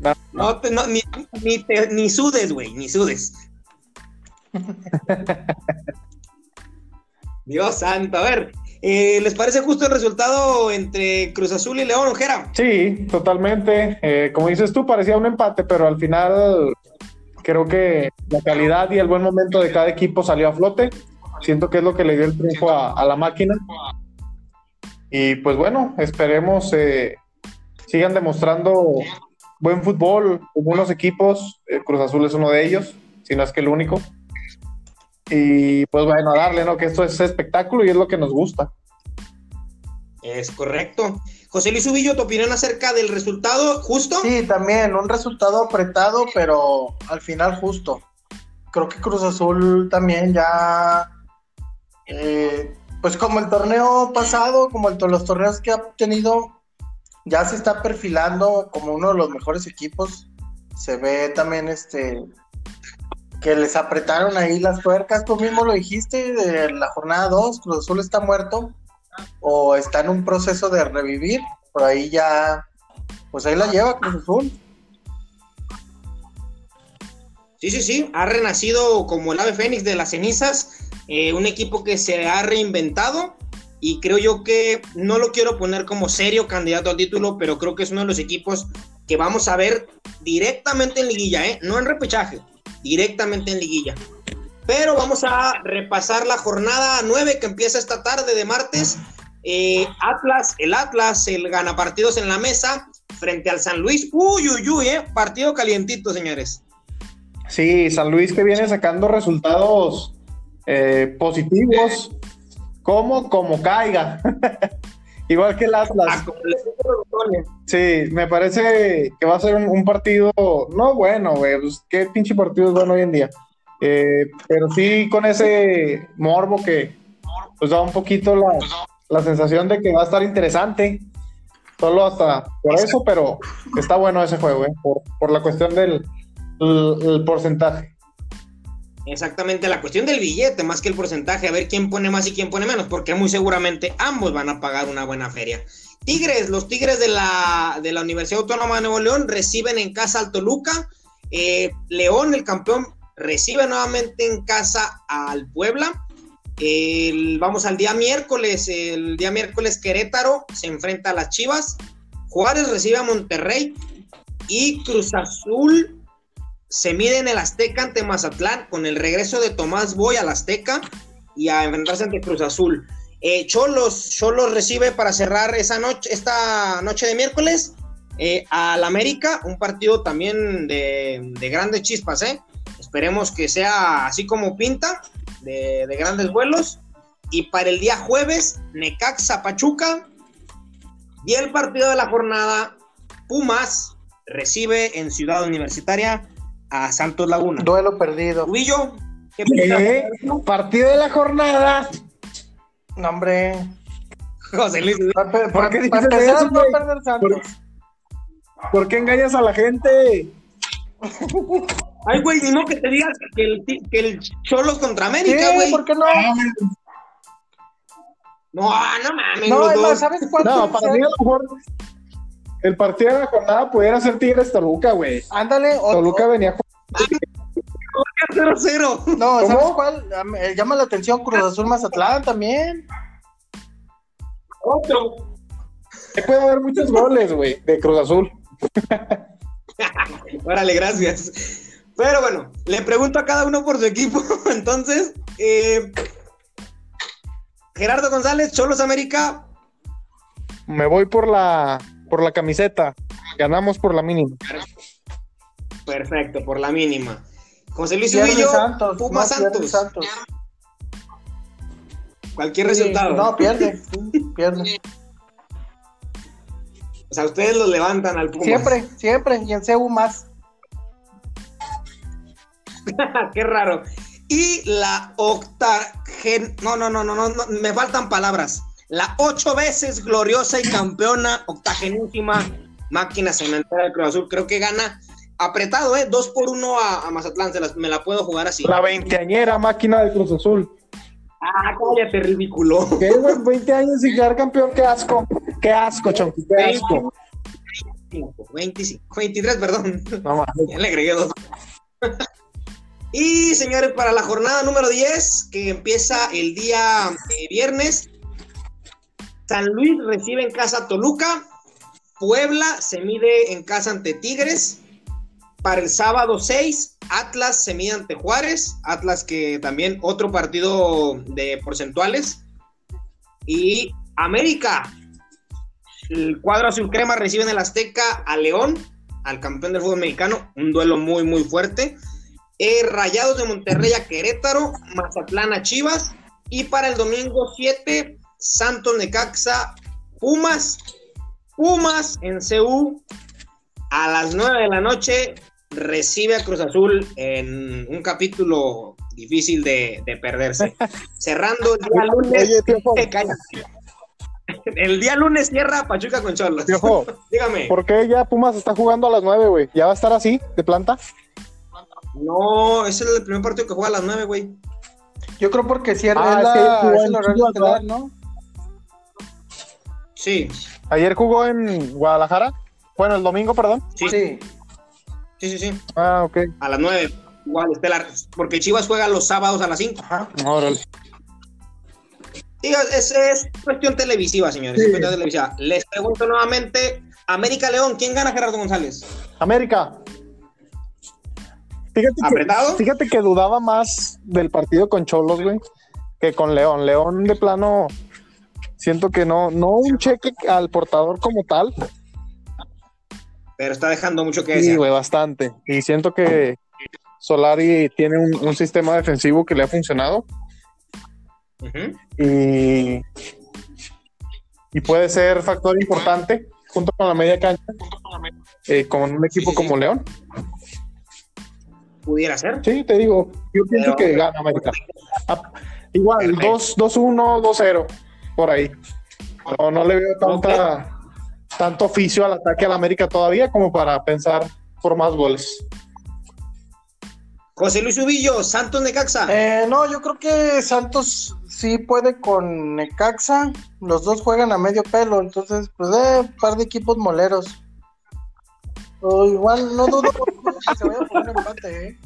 No, no, ni, ni, ni sudes, güey, ni sudes. *laughs* Dios santo, a ver, eh, ¿les parece justo el resultado entre Cruz Azul y León, Ojera? Sí, totalmente. Eh, como dices tú, parecía un empate, pero al final creo que la calidad y el buen momento de cada equipo salió a flote. Siento que es lo que le dio el triunfo a, la máquina. Y pues bueno, esperemos eh, sigan demostrando buen fútbol, buenos equipos. Cruz Azul es uno de ellos, si no es que el único. Y pues bueno, darle, ¿no? Que esto es espectáculo y es lo que nos gusta. Es correcto. José Luis Ubillo, ¿tu opinión acerca del resultado justo? Sí, también, un resultado apretado, pero al final justo. Creo que Cruz Azul también ya, eh, pues como el torneo pasado, como el, los torneos que ha tenido, ya se está perfilando como uno de los mejores equipos. Se ve también este que les apretaron ahí las tuercas, tú mismo lo dijiste, de la jornada 2, Cruz Azul está muerto o está en un proceso de revivir, por ahí ya, pues ahí la lleva Cruz Azul. Sí, sí, sí, ha renacido como el ave fénix de las cenizas, eh, un equipo que se ha reinventado y creo yo que no lo quiero poner como serio candidato al título, pero creo que es uno de los equipos que vamos a ver directamente en liguilla, ¿eh? no en repechaje directamente en liguilla. Pero vamos a repasar la jornada 9 que empieza esta tarde de martes. Eh, Atlas, el Atlas, el gana partidos en la mesa frente al San Luis. Uy, uy, uy, eh, partido calientito, señores. Sí, San Luis que viene sacando resultados eh, positivos, como como caiga. *laughs* Igual que el Atlas. Ah, sí, me parece que va a ser un, partido, no bueno, güey, pues qué pinche partido es bueno hoy en día. Eh, pero sí con ese morbo que pues da un poquito la, sensación de que va a estar interesante. Solo hasta por eso, pero está bueno ese juego, ¿eh? por, la cuestión del, el, porcentaje. Exactamente, la cuestión del billete más que el porcentaje, a ver quién pone más y quién pone menos, porque muy seguramente ambos van a pagar una buena feria. Tigres, los Tigres de la, de la Universidad Autónoma de Nuevo León reciben en casa al Toluca. Eh, León, el campeón, recibe nuevamente en casa al Puebla. vamos al día miércoles, el día miércoles Querétaro se enfrenta a las Chivas. Juárez recibe a Monterrey y Cruz Azul se mide en el Azteca ante Mazatlán con el regreso de Tomás Boy al Azteca y a enfrentarse ante Cruz Azul. Eh, Cholos, Cholos recibe para cerrar esa esta noche de miércoles eh, al América, un partido también de, grandes chispas, ¿eh? Esperemos que sea así como pinta, de, de grandes vuelos. Y para el día jueves, Necaxa Pachuca. Y el partido de la jornada, Pumas recibe en Ciudad Universitaria a Santos Laguna. Duelo perdido. Huillo, ¿qué, ¿Qué? Partido de la jornada. No, hombre. José Luis. ¿Por, qué dices eso, ¿Por, ¿Por, qué engañas a la gente? *laughs* Ay, güey, ni que te digas que el, que el Cholos contra América, güey. ¿Por qué no? No, no mames. No, no ¿sabes cuánto? No, para mí a lo mejor el partido de la jornada pudiera ser Tigres Toluca, güey. Ándale. Toluca venía con... 0-0. No, ¿sabes cuál? Eh, llama la atención Cruz Azul Mazatlán también. Otro. Puede haber muchos goles, güey, de Cruz Azul. *laughs* Órale, gracias. Pero bueno, le pregunto a cada uno por su equipo. *laughs* Entonces, eh, Gerardo González, Cholos América. Me voy por la por la camiseta. Ganamos por la mínima. Perfecto, por la mínima. José Luis Ubillo, Puma Santos. Cualquier resultado. No, pierde. pierde. *laughs* O sea, ustedes lo levantan al Puma. Siempre, siempre. Y en CU más. *laughs* Qué raro. Y la octagen... No, no, no, no, no, no, me faltan palabras la ocho veces gloriosa y campeona octagenísima máquina cementera de Cruz Azul. Creo que gana apretado, ¿eh? Dos por uno a, Mazatlán, me la puedo jugar así. La veinteañera máquina de Cruz Azul. Ah, cállate, ridículo. ¿Qué, güey? 20 años sin quedar campeón, qué asco. Qué asco, Chonqui, qué asco. 25, 25, 23, perdón. No, ya le agregué dos. y señores, para la jornada número 10, que empieza el día eh, viernes, San Luis recibe en casa a Toluca. Puebla se mide en casa ante Tigres. Para el sábado 6, Atlas se mide ante Juárez. Atlas que también otro partido de porcentuales. Y América. El cuadro azul crema recibe en el Azteca a León, al campeón del fútbol mexicano. Un duelo muy, muy fuerte. Eh, Rayados de Monterrey a Querétaro. Mazatlán a Chivas. Y para el domingo 7, Santos Necaxa, Pumas, Pumas en CU a las 9 de la noche recibe a Cruz Azul en un capítulo difícil de, perderse. *laughs* Cerrando el día lunes. *laughs* el día lunes cierra Pachuca con Cholos. *laughs* Dígame. ¿Por qué ya Pumas está jugando a las 9, güey? ¿Ya va a estar así, de planta? No, ese es el primer partido que juega a las 9, güey. Yo creo porque cierra ah, es, el horario ¿no? Sí. ¿Ayer jugó en Guadalajara? Bueno, el domingo, perdón. Sí. Sí, sí, sí. Ah, ok. A las nueve. Igual, estelar. Porque Chivas juega los sábados a las cinco. Ajá. Órale. Sí, es, es, cuestión televisiva, señores. Es cuestión televisiva. Les pregunto nuevamente, América León, ¿quién gana Gerardo González? América. Fíjate ¿Apretado? Que, fíjate que dudaba más del partido con Cholos, güey, que con León. León de plano Siento que no, no un cheque al portador como tal. Pero está dejando mucho que decir. Sí, güey, bastante. Y siento que Solari tiene un, sistema defensivo que le ha funcionado. y, y puede ser factor importante junto con la media cancha eh, con un equipo como León. Pudiera ser. Sí, te digo, yo pienso que gana América. Igual, 2-1, 2-0 por ahí. No, no le veo tanta, tanto oficio al ataque al América todavía como para pensar por más goles. José Luis Ubillo, Santos Necaxa. Eh, no, yo creo que Santos sí puede con Necaxa. Los dos juegan a medio pelo, entonces, pues, eh, un par de equipos moleros. O igual, no dudo *laughs* que se vaya por un empate, ¿eh?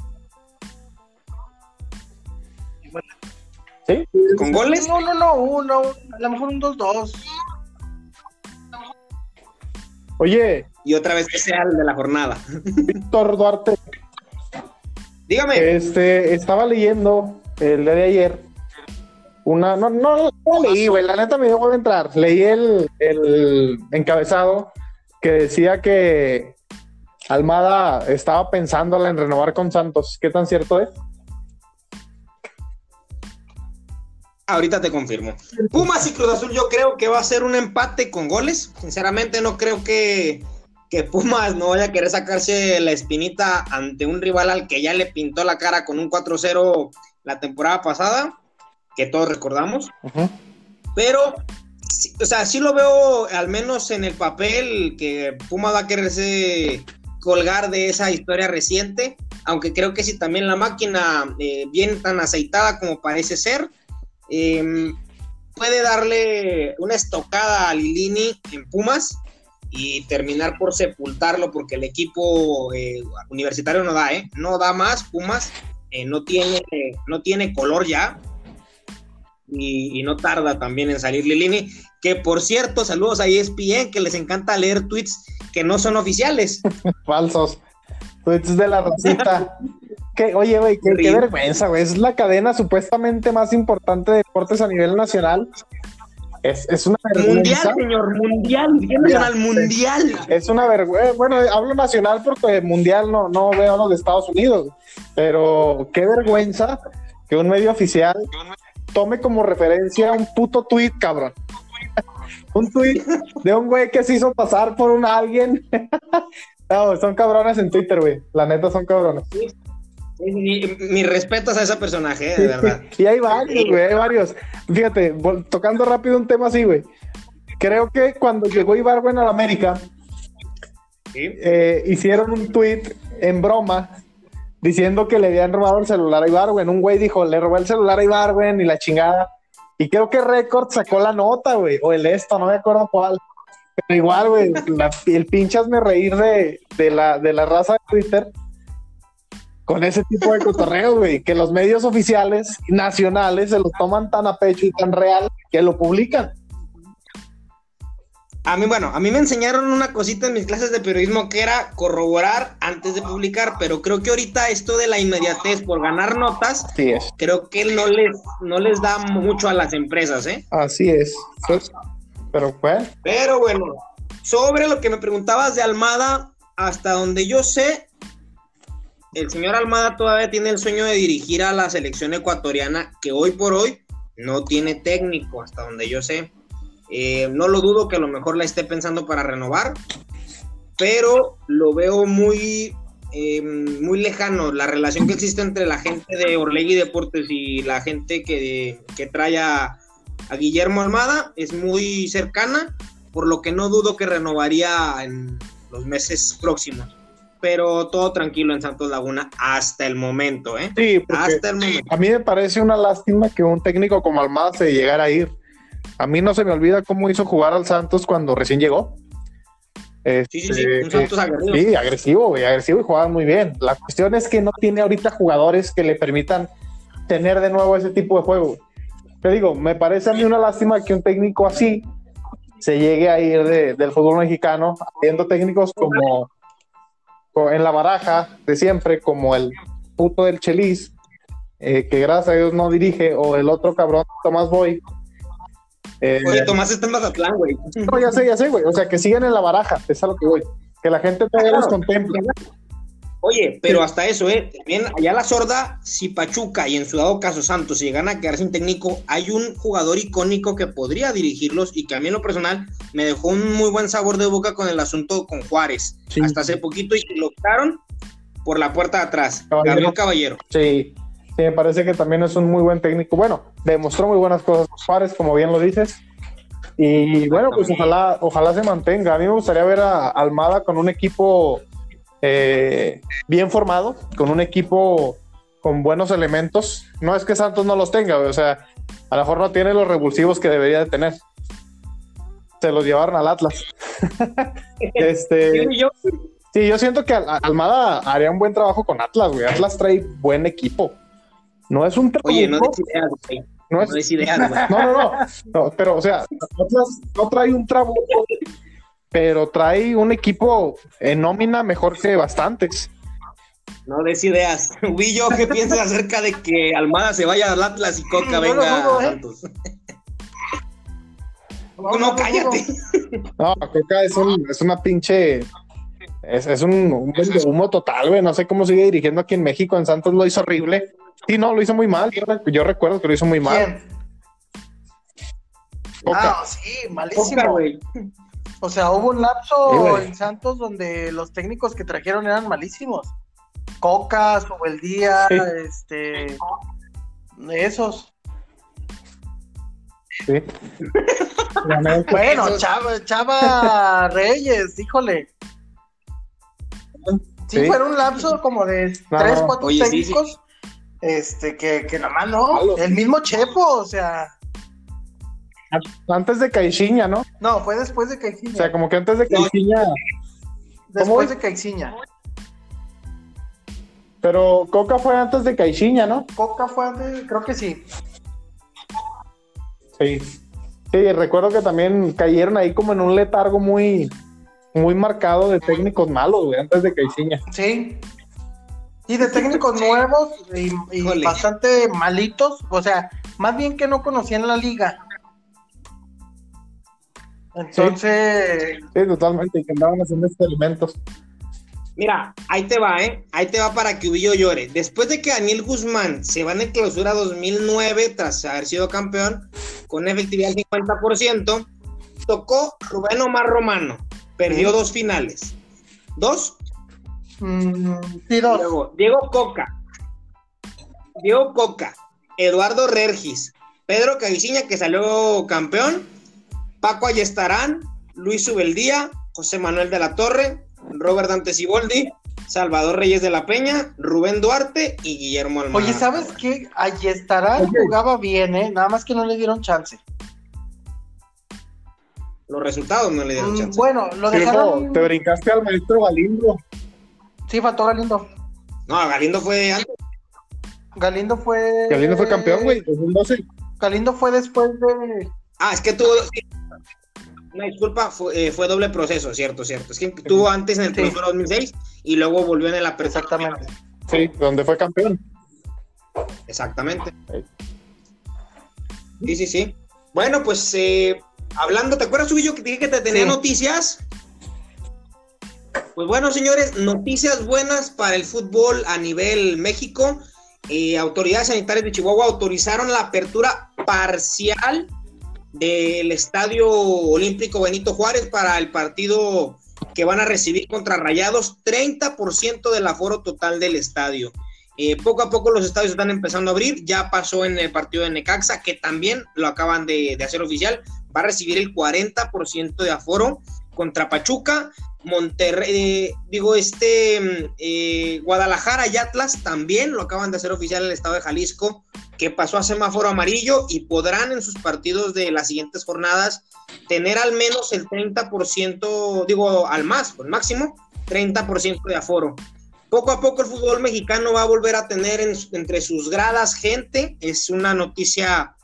¿Sí? ¿Con goles? No, no, no, uno, a lo mejor un 2-2. Oye, Y otra vez que sea el de la jornada. Víctor Duarte, Dígame. este, estaba leyendo el día de ayer una, no, no, no leí, güey, la neta me dio de entrar. Leí el, el encabezado que decía que Almada estaba pensándola en renovar con Santos. ¿Qué tan cierto es? Ahorita te confirmo. Pumas y Cruz Azul yo creo que va a ser un empate con goles. Sinceramente no creo que, que Pumas no vaya a querer sacarse la espinita ante un rival al que ya le pintó la cara con un 4-0 la temporada pasada, que todos recordamos. Ujú. Pero, sí, o sea, sí lo veo al menos en el papel que Pumas va a quererse colgar de esa historia reciente, aunque creo que si también la máquina eh, viene tan aceitada como parece ser, eh, puede darle una estocada a Lilini en Pumas y terminar por sepultarlo porque el equipo eh, universitario no da, ¿eh? No da más, Pumas eh, no, tiene, no tiene color ya y, y no tarda también en salir Lilini, que por cierto, saludos a ESPN que les encanta leer tweets que no son oficiales. *laughs* Falsos. Tweets de la Rosita. *laughs* Que, oye, güey, qué, vergüenza, güey. Es la cadena supuestamente más importante de deportes a nivel nacional. Es, es una Mundial, vergüenza. señor, mundial, nacional, mundial. Es una vergüenza. Bueno, hablo nacional porque mundial no, no veo los de Estados Unidos. Pero qué vergüenza que un medio oficial tome como referencia un puto tweet, cabrón. *laughs* un tweet de un güey que se hizo pasar por un alguien. *laughs* no, son cabrones en Twitter, güey. La neta son cabrones. Mi, mi respetos a ese personaje, eh, de verdad. *laughs* y hay varios, güey, hay varios. Fíjate, tocando rápido un tema así, güey. Creo que cuando llegó Ibargüen a la América, Sí. eh, hicieron un tweet en broma diciendo que le habían robado el celular a Ibargüen. Un güey dijo, le robó el celular a Ibargüen y la chingada. Y creo que Record sacó la nota, güey, o el esto, no me acuerdo cuál. Pero igual, güey, el pinchas me reír de, de, la, de la raza de Twitter con ese tipo de cotorreos, güey, que los medios oficiales nacionales se lo toman tan a pecho y tan real que lo publican. A mí, bueno, a mí me enseñaron una cosita en mis clases de periodismo que era corroborar antes de publicar, pero creo que ahorita esto de la inmediatez por ganar notas, Así es. creo que no les, no les da mucho a las empresas, ¿eh? Así es. Pues, pero, Pero bueno, sobre lo que me preguntabas de Almada, hasta donde yo sé, el señor Almada todavía tiene el sueño de dirigir a la selección ecuatoriana, que hoy por hoy no tiene técnico, hasta donde yo sé. Eh, no lo dudo que a lo mejor la esté pensando para renovar, pero lo veo muy, eh, muy lejano. La relación que existe entre la gente de Orlegui Deportes y la gente que, que trae a, a Guillermo Almada es muy cercana, por lo que no dudo que renovaría en los meses próximos. Pero todo tranquilo en Santos Laguna hasta el momento, ¿eh? sí, Hasta el momento. a mí me parece una lástima que un técnico como Almada se llegara a ir. A mí no se me olvida cómo hizo jugar al Santos cuando recién llegó. Sí, sí, sí, Este, un Santos agresivo. Sí, agresivo, güey, agresivo y jugaban muy bien. La cuestión es que no tiene ahorita jugadores que le permitan tener de nuevo ese tipo de juego. Te digo, me parece a mí una lástima que un técnico así se llegue a ir de- del fútbol mexicano, viendo técnicos como, co- en la baraja de siempre, como el puto del Chelis, eh, que gracias a Dios no dirige, o el otro cabrón, Tomás Boy. Eh, Oye, Tomás está en Mazatlán, güey. no, ya sé, ya sé, güey. O sea, que siguen en la baraja, es a lo que voy. Que la gente todavía los contempla. Oye, pero hasta eso, ¿eh? También allá la sorda, si Pachuca y en su dado caso Santos llegan a quedar sin técnico, hay un jugador icónico que podría dirigirlos y que a mí en lo personal me dejó un muy buen sabor de boca con el asunto con Juárez. Sí. Hasta hace poquito y lo optaron por la puerta de atrás. Caballero. Gabriel Caballero. Sí, sí, me parece que también es un muy buen técnico. Bueno, demostró muy buenas cosas Juárez, como bien lo dices. Y bueno, pues ojalá, ojalá se mantenga. A mí me gustaría ver a Almada con un equipo eh, bien formado, con un equipo con buenos elementos. No es que Santos no los tenga, o sea, a lo mejor no tiene los revulsivos que debería de tener. Se los llevaron al Atlas. *laughs* este, sí, yo siento que Almada haría un buen trabajo con Atlas, güey. Atlas trae buen equipo. No es un Oye, no es ideas, güey. No, es, ideas, *laughs* No, no, no, no. Pero, o sea, Atlas no trae un trabajo, pero trae un equipo en nómina mejor que bastantes. No des ideas. *laughs* Willo, ¿qué piensas *laughs* acerca de que Almada se vaya al Atlas y Coca venga a ¿eh? Santos? No, cállate. No, Coca es, un, es una pinche. Es, es un, humo total, güey. No sé cómo sigue dirigiendo aquí en México. En Santos lo hizo horrible. Sí, no, lo hizo muy mal. Yo, recuerdo que lo hizo muy mal. Ah, sí, malísimo. O sea, hubo un lapso en Santos donde los técnicos que trajeron eran malísimos. Coca, Subeldía, día, este. Esos. Sí. *laughs* bueno, Chava, Chava Reyes, híjole. Sí, fue un lapso como de tres, cuatro técnicos. Este, que, que nada más no. El mismo Chepo, o sea. Antes de Caixinha, ¿no? No, fue después de Caixinha. O sea, como que antes de Caixinha. Después de Caixinha. Pero Coca fue antes de Caixinha, ¿no? Coca fue antes, creo que sí. Sí. Sí, recuerdo que también cayeron ahí como en un letargo muy, muy marcado de técnicos malos, güey, antes de Caixinha. Sí. Y de técnicos nuevos y, bastante malitos, o sea, más bien que no conocían la liga. Entonces. Sí, totalmente, y que andaban haciendo experimentos. Mira, ahí te va, ¿eh? Ahí te va para que Ubillo llore. Después de que Daniel Guzmán se va en clausura 2009 tras haber sido campeón con efectividad del 50%, tocó Rubén Omar Romano. Perdió dos finales. ¿Dos? Mm, sí, dos. Diego Coca. Diego Coca. Eduardo Regis. Pedro Caiciña, que salió campeón. Paco Ayestarán. Luis Ubeldía. José Manuel de la Torre. Robert Dante Siboldi, Salvador Reyes de la Peña, Rubén Duarte y Guillermo Almada. Oye, ¿sabes qué? Allí estará, jugaba bien, ¿eh? Nada más que no le dieron chance. Los resultados no le dieron mm, chance. Bueno, lo dejaron... te brincaste al maestro Galindo. Sí, faltó Galindo. No, Galindo fue antes. Galindo fue... Galindo fue campeón, güey, 2012. Galindo fue después de... Ah, es que tuvo... Una disculpa, fue, eh, fue, doble proceso, cierto, cierto. Es que tuvo antes en el sí. 2006 y luego volvió en el apertura. Exactamente. Sí, donde fue campeón. Exactamente. Sí, sí, sí. Bueno, pues eh, hablando, ¿te acuerdas, Subillo, que dije que te tenía noticias? Pues bueno, señores, noticias buenas para el fútbol a nivel México. Eh, autoridades sanitarias de Chihuahua autorizaron la apertura parcial del Estadio Olímpico Benito Juárez para el partido que van a recibir contra Rayados, 30% del aforo total del estadio. Eh, poco a poco los estadios están empezando a abrir, ya pasó en el partido de Necaxa, que también lo acaban de, hacer oficial, va a recibir el 40% de aforo contra Pachuca, Monterrey, eh, digo, este mm, eh, Guadalajara y Atlas también lo acaban de hacer oficial el estado de Jalisco, que pasó a semáforo amarillo y podrán en sus partidos de las siguientes jornadas tener al menos el 30%, digo, al más, pues máximo, 30% de aforo. Poco a poco el fútbol mexicano va a volver a tener entre sus gradas gente, es una noticia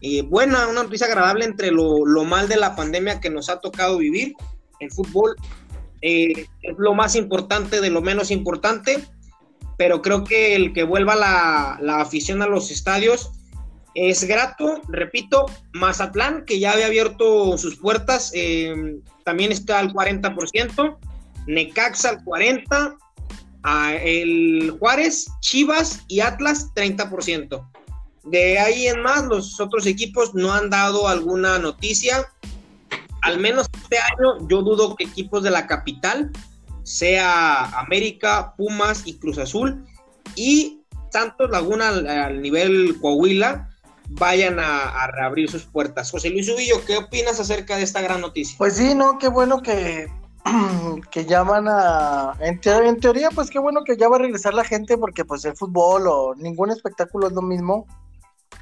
eh, buena, una noticia agradable entre lo, lo mal de la pandemia que nos ha tocado vivir. El fútbol eh, es lo más importante de lo menos importante, pero creo que el que vuelva la, afición a los estadios es grato, repito, Mazatlán, que ya había abierto sus puertas, eh, también está al 40%, Necaxa al 40%, el Juárez, Chivas y Atlas 30%. De ahí en más, los otros equipos no han dado alguna noticia al menos este año yo dudo que equipos de la capital, sea América, Pumas y Cruz Azul, y Santos Laguna al, nivel Coahuila, vayan a, reabrir sus puertas. José Luis Ubillo, ¿qué opinas acerca de esta gran noticia? Pues sí, no, qué bueno que, *clears throat* que llaman a... En, en, teoría, pues qué bueno que ya va a regresar la gente porque pues el fútbol o ningún espectáculo es lo mismo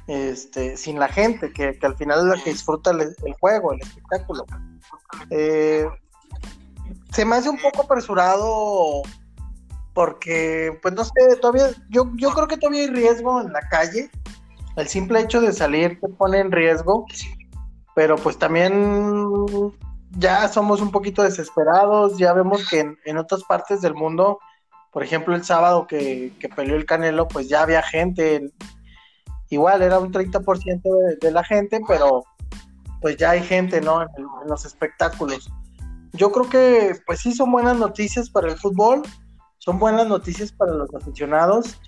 este, sin la gente, que, al final es la que disfruta el, juego, el espectáculo. Eh, se me hace un poco apresurado porque, pues no sé, todavía, yo, yo creo que todavía hay riesgo en la calle. El simple hecho de salir te pone en riesgo, pero pues también ya somos un poquito desesperados, ya vemos que en, otras partes del mundo, por ejemplo el sábado que, que, peleó el Canelo, pues ya había gente, igual era un 30% de, de la gente, pero pues ya hay gente, ¿no? En, en, los espectáculos. Yo creo que pues sí son buenas noticias para el fútbol, son buenas noticias para los aficionados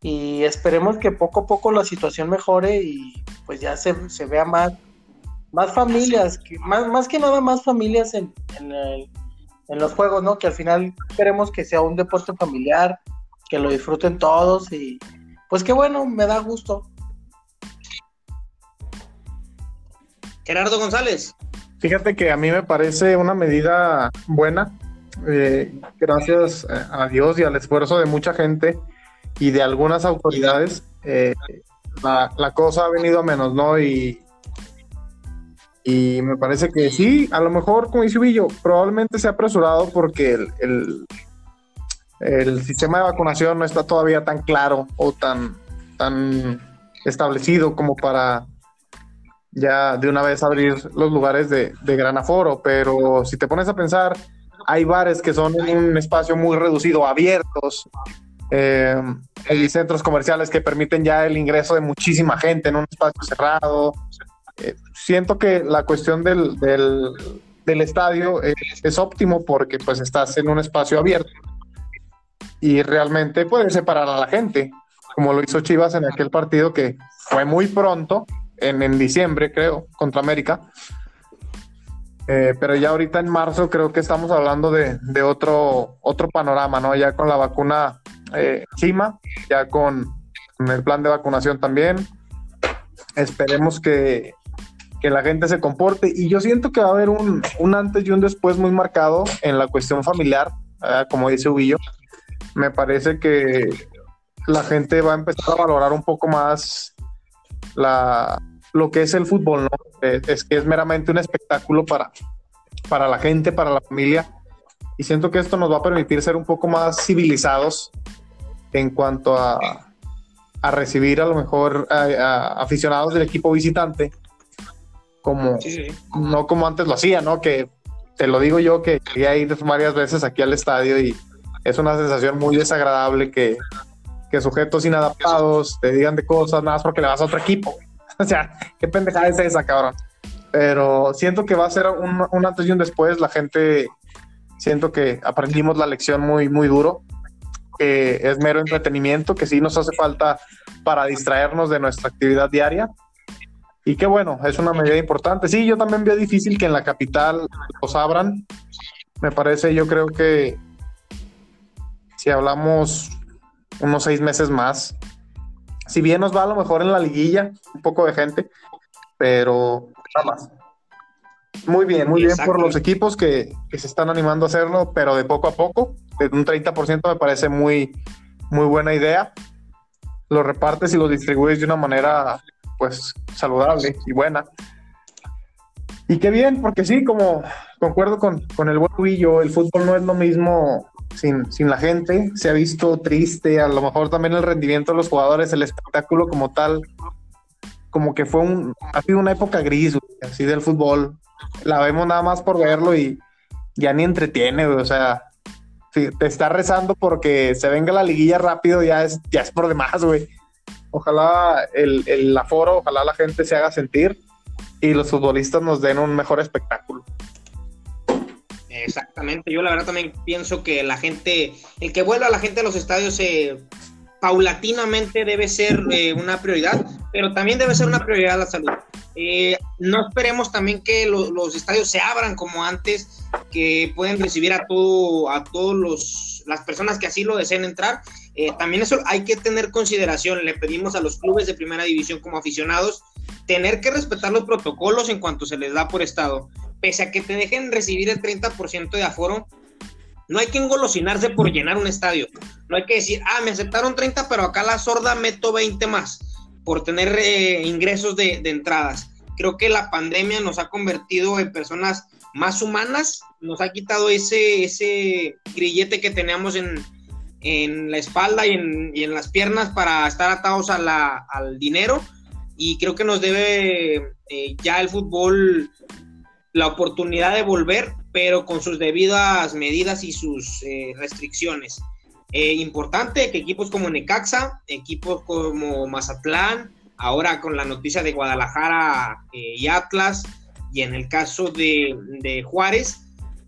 y esperemos que poco a poco la situación mejore y pues ya se, vea más, más familias, más, más que nada más familias en, en, los juegos, ¿no? Que al final queremos que sea un deporte familiar, que lo disfruten todos y pues qué bueno, me da gusto. Gerardo González. Fíjate que a mí me parece una medida buena eh, gracias a Dios y al esfuerzo de mucha gente y de algunas autoridades, eh, la, cosa ha venido a menos, ¿no? Y, me parece que sí, a lo mejor, como dice Ubillo, probablemente se ha apresurado porque el, sistema de vacunación no está todavía tan claro o tan establecido como para ya de una vez abrir los lugares de, de gran aforo, pero si te pones a pensar, hay bares que son en un espacio muy reducido, abiertos. Eh, hay centros comerciales que permiten ya el ingreso de muchísima gente en un espacio cerrado. Eh, siento que la cuestión del, del, estadio es, óptimo porque pues estás en un espacio abierto y realmente puedes separar a la gente, como lo hizo Chivas en aquel partido que fue muy pronto, en, en diciembre creo, contra América eh, pero ya ahorita en marzo creo que estamos hablando de, otro, otro panorama, ¿no? Ya con la vacuna eh, ya con, el plan de vacunación también. Esperemos que, la gente se comporte y yo siento que va a haber un, antes y un después muy marcado en la cuestión familiar, como dice Ubillo. Me parece que la gente va a empezar a valorar un poco más la, lo que es el fútbol, ¿no? Eh, es que es meramente un espectáculo para, para la gente, para la familia. Y siento que esto nos va a permitir ser un poco más civilizados en cuanto a, a recibir a lo mejor a, aficionados del equipo visitante, como no como antes lo hacía, ¿no? Que te lo digo yo que quería ir varias veces aquí al estadio y es una sensación muy desagradable que, que sujetos inadaptados te digan de cosas nada más porque le vas a otro equipo. *laughs* o sea, qué pendejada es esa, cabrón. Pero siento que va a ser un, antes y un después. La gente, siento que aprendimos la lección muy, muy duro. Que es mero entretenimiento, que sí nos hace falta para distraernos de nuestra actividad diaria. Y qué bueno, es una medida importante. Sí, yo también veo difícil que en la capital los abran. Me parece, yo creo que si hablamos unos seis meses más, si bien nos va a lo mejor en la liguilla, un poco de gente, pero nada más. Muy bien, muy bien por los equipos que, se están animando a hacerlo, pero de poco a poco, de un 30% me parece muy, muy buena idea. Lo repartes y lo distribuyes de una manera, pues, saludable y buena. Y qué bien, porque sí, como concuerdo con, con el buen Huillo, el fútbol no es lo mismo sin, sin la gente, se ha visto triste, a lo mejor también el rendimiento de los jugadores, el espectáculo como tal, como que fue un, ha una época gris, así del fútbol. La vemos nada más por verlo y ya ni entretiene, o sea, si te está rezando porque se venga la liguilla rápido, ya es, ya es por demás, güey. Ojalá el, el aforo, ojalá la gente se haga sentir y los futbolistas nos den un mejor espectáculo. Exactamente, yo la verdad también pienso que la gente, el que vuelva a la gente a los estadios eh, paulatinamente debe ser eh, una prioridad, pero también debe ser una prioridad la salud. Eh, no esperemos también que los estadios se abran como antes, que pueden recibir a todo, a todos los las personas que así lo deseen entrar. también eso hay que tener consideración. Le pedimos a los clubes de primera división como aficionados tener que respetar los protocolos en cuanto se les da por estado pese a que te dejen recibir el 30% de aforo, no hay que engolosinarse por llenar un estadio. No hay que decir, ah, me aceptaron 30, pero acá la sorda meto 20 más por tener eh, ingresos de, entradas. Creo que la pandemia nos ha convertido en personas más humanas, nos ha quitado ese, ese grillete que teníamos en, la espalda y en, las piernas para estar atados a al dinero y creo que nos debe eh, ya el fútbol la oportunidad de volver, pero con sus debidas medidas y sus eh, restricciones. Eh, importante que equipos como Necaxa, equipos como Mazatlán, ahora con la noticia de Guadalajara eh, y Atlas, y en el caso de, de Juárez,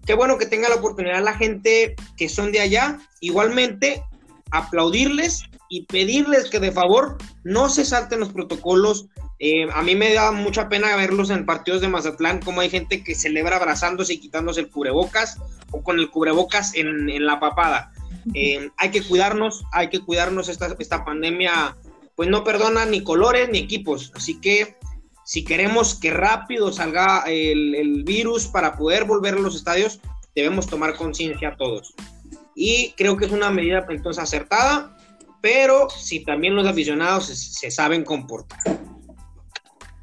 qué bueno que tenga la oportunidad la gente que son de allá, igualmente aplaudirles y pedirles que de favor no se salten los protocolos, eh, a mí me da mucha pena verlos en partidos de Mazatlán, como hay gente que celebra abrazándose y quitándose el cubrebocas o con el cubrebocas en, la papada. Eh, hay que cuidarnos, hay que cuidarnos. Esta, esta pandemia, pues no perdona ni colores ni equipos. Así que si queremos que rápido salga el, el virus para poder volver a los estadios, debemos tomar conciencia todos. Y creo que es una medida entonces acertada, pero si también los aficionados se saben comportar.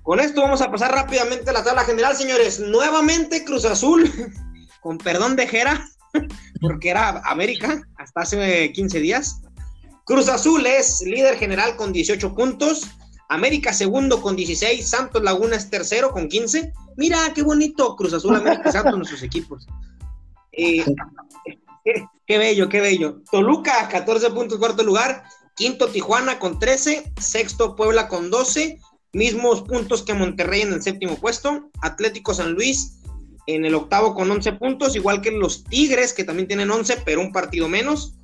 Con esto vamos a pasar rápidamente a la tabla general, señores. Nuevamente Cruz Azul, *laughs* con perdón de Jera, *laughs* porque era América hasta hace 15 días. Cruz Azul es líder general con 18 puntos. América segundo con 16. Santos Laguna es tercero con 15. Mira qué bonito Cruz Azul, América Santos, nuestros equipos. Eh, *laughs* qué, bello, qué bello. Toluca, 14 puntos, cuarto lugar. Quinto Tijuana con 13. Sexto Puebla con 12 mismos puntos que Monterrey en el séptimo puesto, Atlético San Luis en el octavo con 11 puntos, igual que los Tigres que también tienen 11, pero un partido menos.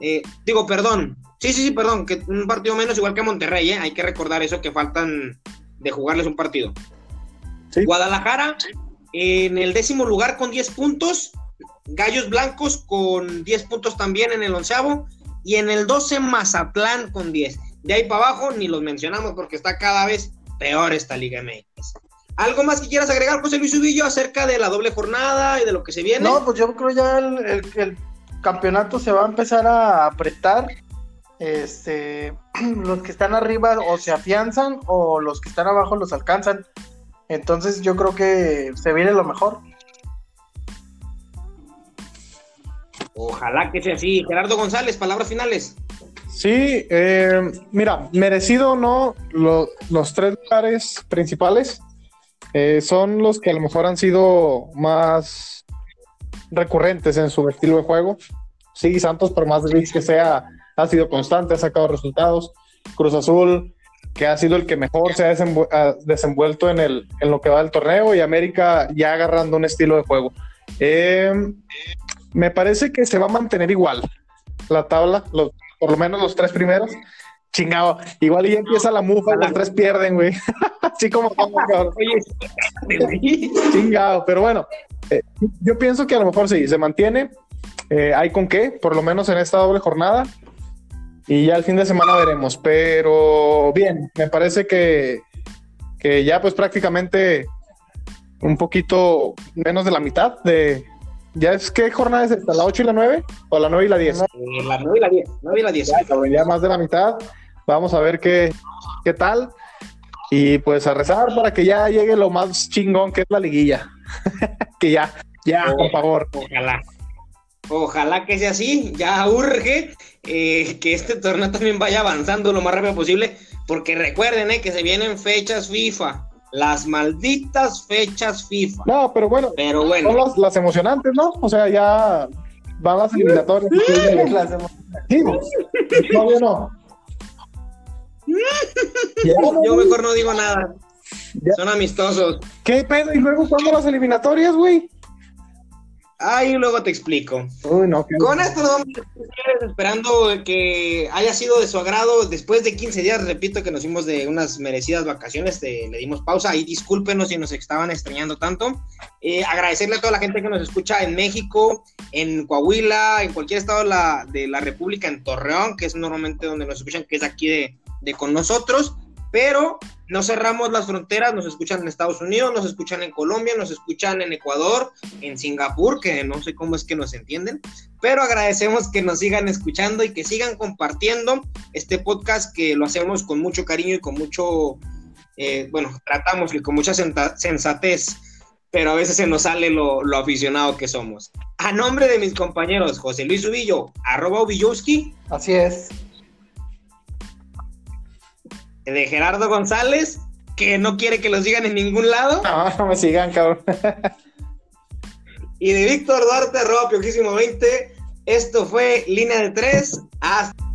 Eh, digo, perdón, sí, sí, sí, perdón, que un partido menos igual que Monterrey, ¿eh? hay que recordar eso que faltan de jugarles un partido. Guadalajara en el décimo lugar con 10 puntos, Gallos Blancos con 10 puntos también en el onceavo, y en el 12 Mazatlán con 10. De ahí para abajo ni los mencionamos porque está cada vez peor esta Liga MX. ¿Algo más que quieras agregar, José Luis Ubillo, acerca de la doble jornada y de lo que se viene? No, pues yo creo ya el, campeonato se va a empezar a apretar. Este, *clears throat* los que están arriba o se afianzan o los que están abajo los alcanzan. Entonces yo creo que se viene lo mejor. Ojalá que sea así. Gerardo González, palabras finales. Sí, eh, mira, merecido o no, los tres lugares principales eh, son los que a lo mejor han sido más recurrentes en su estilo de juego. Sí, Santos, por más de que sea, ha sido constante, ha sacado resultados. Cruz Azul, que ha sido el que mejor se ha desenvuelto en, el, en lo que va del torneo, y América ya agarrando un estilo de juego. Eh, me parece que se va a mantener igual la tabla, los por lo menos los tres primeros. Chingado, igual ya empieza la mufa los tres pierden, güey. *laughs* Así como Chingado, pero bueno, eh, yo pienso que a lo mejor sí, se mantiene. Eh, hay con qué, por lo menos en esta doble jornada. Y ya el fin de semana veremos. Pero bien, me parece que, que ya pues prácticamente un poquito menos de la mitad de, ¿Ya es qué jornada es esta? ¿La 8 y la 9? ¿O la 9 y la 10? Eh, la 9 y la 10. 9 y la 10. Ya, más de la mitad. Vamos a ver qué, qué tal. Y pues a rezar para que ya llegue lo más chingón que es la liguilla. *laughs* que ya, ya, por favor. Ojalá. Ojalá que sea así. Ya urge eh, que este torneo también vaya avanzando lo más rápido posible. Porque recuerden eh, que se vienen fechas FIFA las malditas fechas FIFA. No, pero bueno, pero bueno. son las, emocionantes, ¿no? O sea, ya van las eliminatorias. *laughs* sí, todavía no. Yo mejor no digo nada. Son amistosos. ¿Qué pedo? ¿Y luego cuándo las eliminatorias, güey? Ahí luego te explico. Con esto nos vamos esperando que haya sido de su agrado. Después de 15 días, repito que nos fuimos de unas merecidas vacaciones, le dimos pausa y discúlpenos si nos estaban extrañando tanto. Eh, agradecerle a toda la gente que nos escucha en México, en Coahuila, en cualquier estado de la, de la República, en Torreón, que es normalmente donde nos escuchan, que es aquí de, de con nosotros. Pero no cerramos las fronteras, nos escuchan en Estados Unidos, nos escuchan en Colombia, nos escuchan en Ecuador, en Singapur, que no sé cómo es que nos entienden, pero agradecemos que nos sigan escuchando y que sigan compartiendo este podcast que lo hacemos con mucho cariño y con mucho, eh, bueno, tratamos y con mucha sensatez, pero a veces se nos sale lo, aficionado que somos. A nombre de mis compañeros José Luis Ubillo, arroba Ubillowski. Así es de Gerardo González, que no quiere que lo sigan en ningún lado. No, no me sigan, cabrón. y de Víctor Duarte, arroba piojísimo 20. Esto fue Línea de Tres. Hasta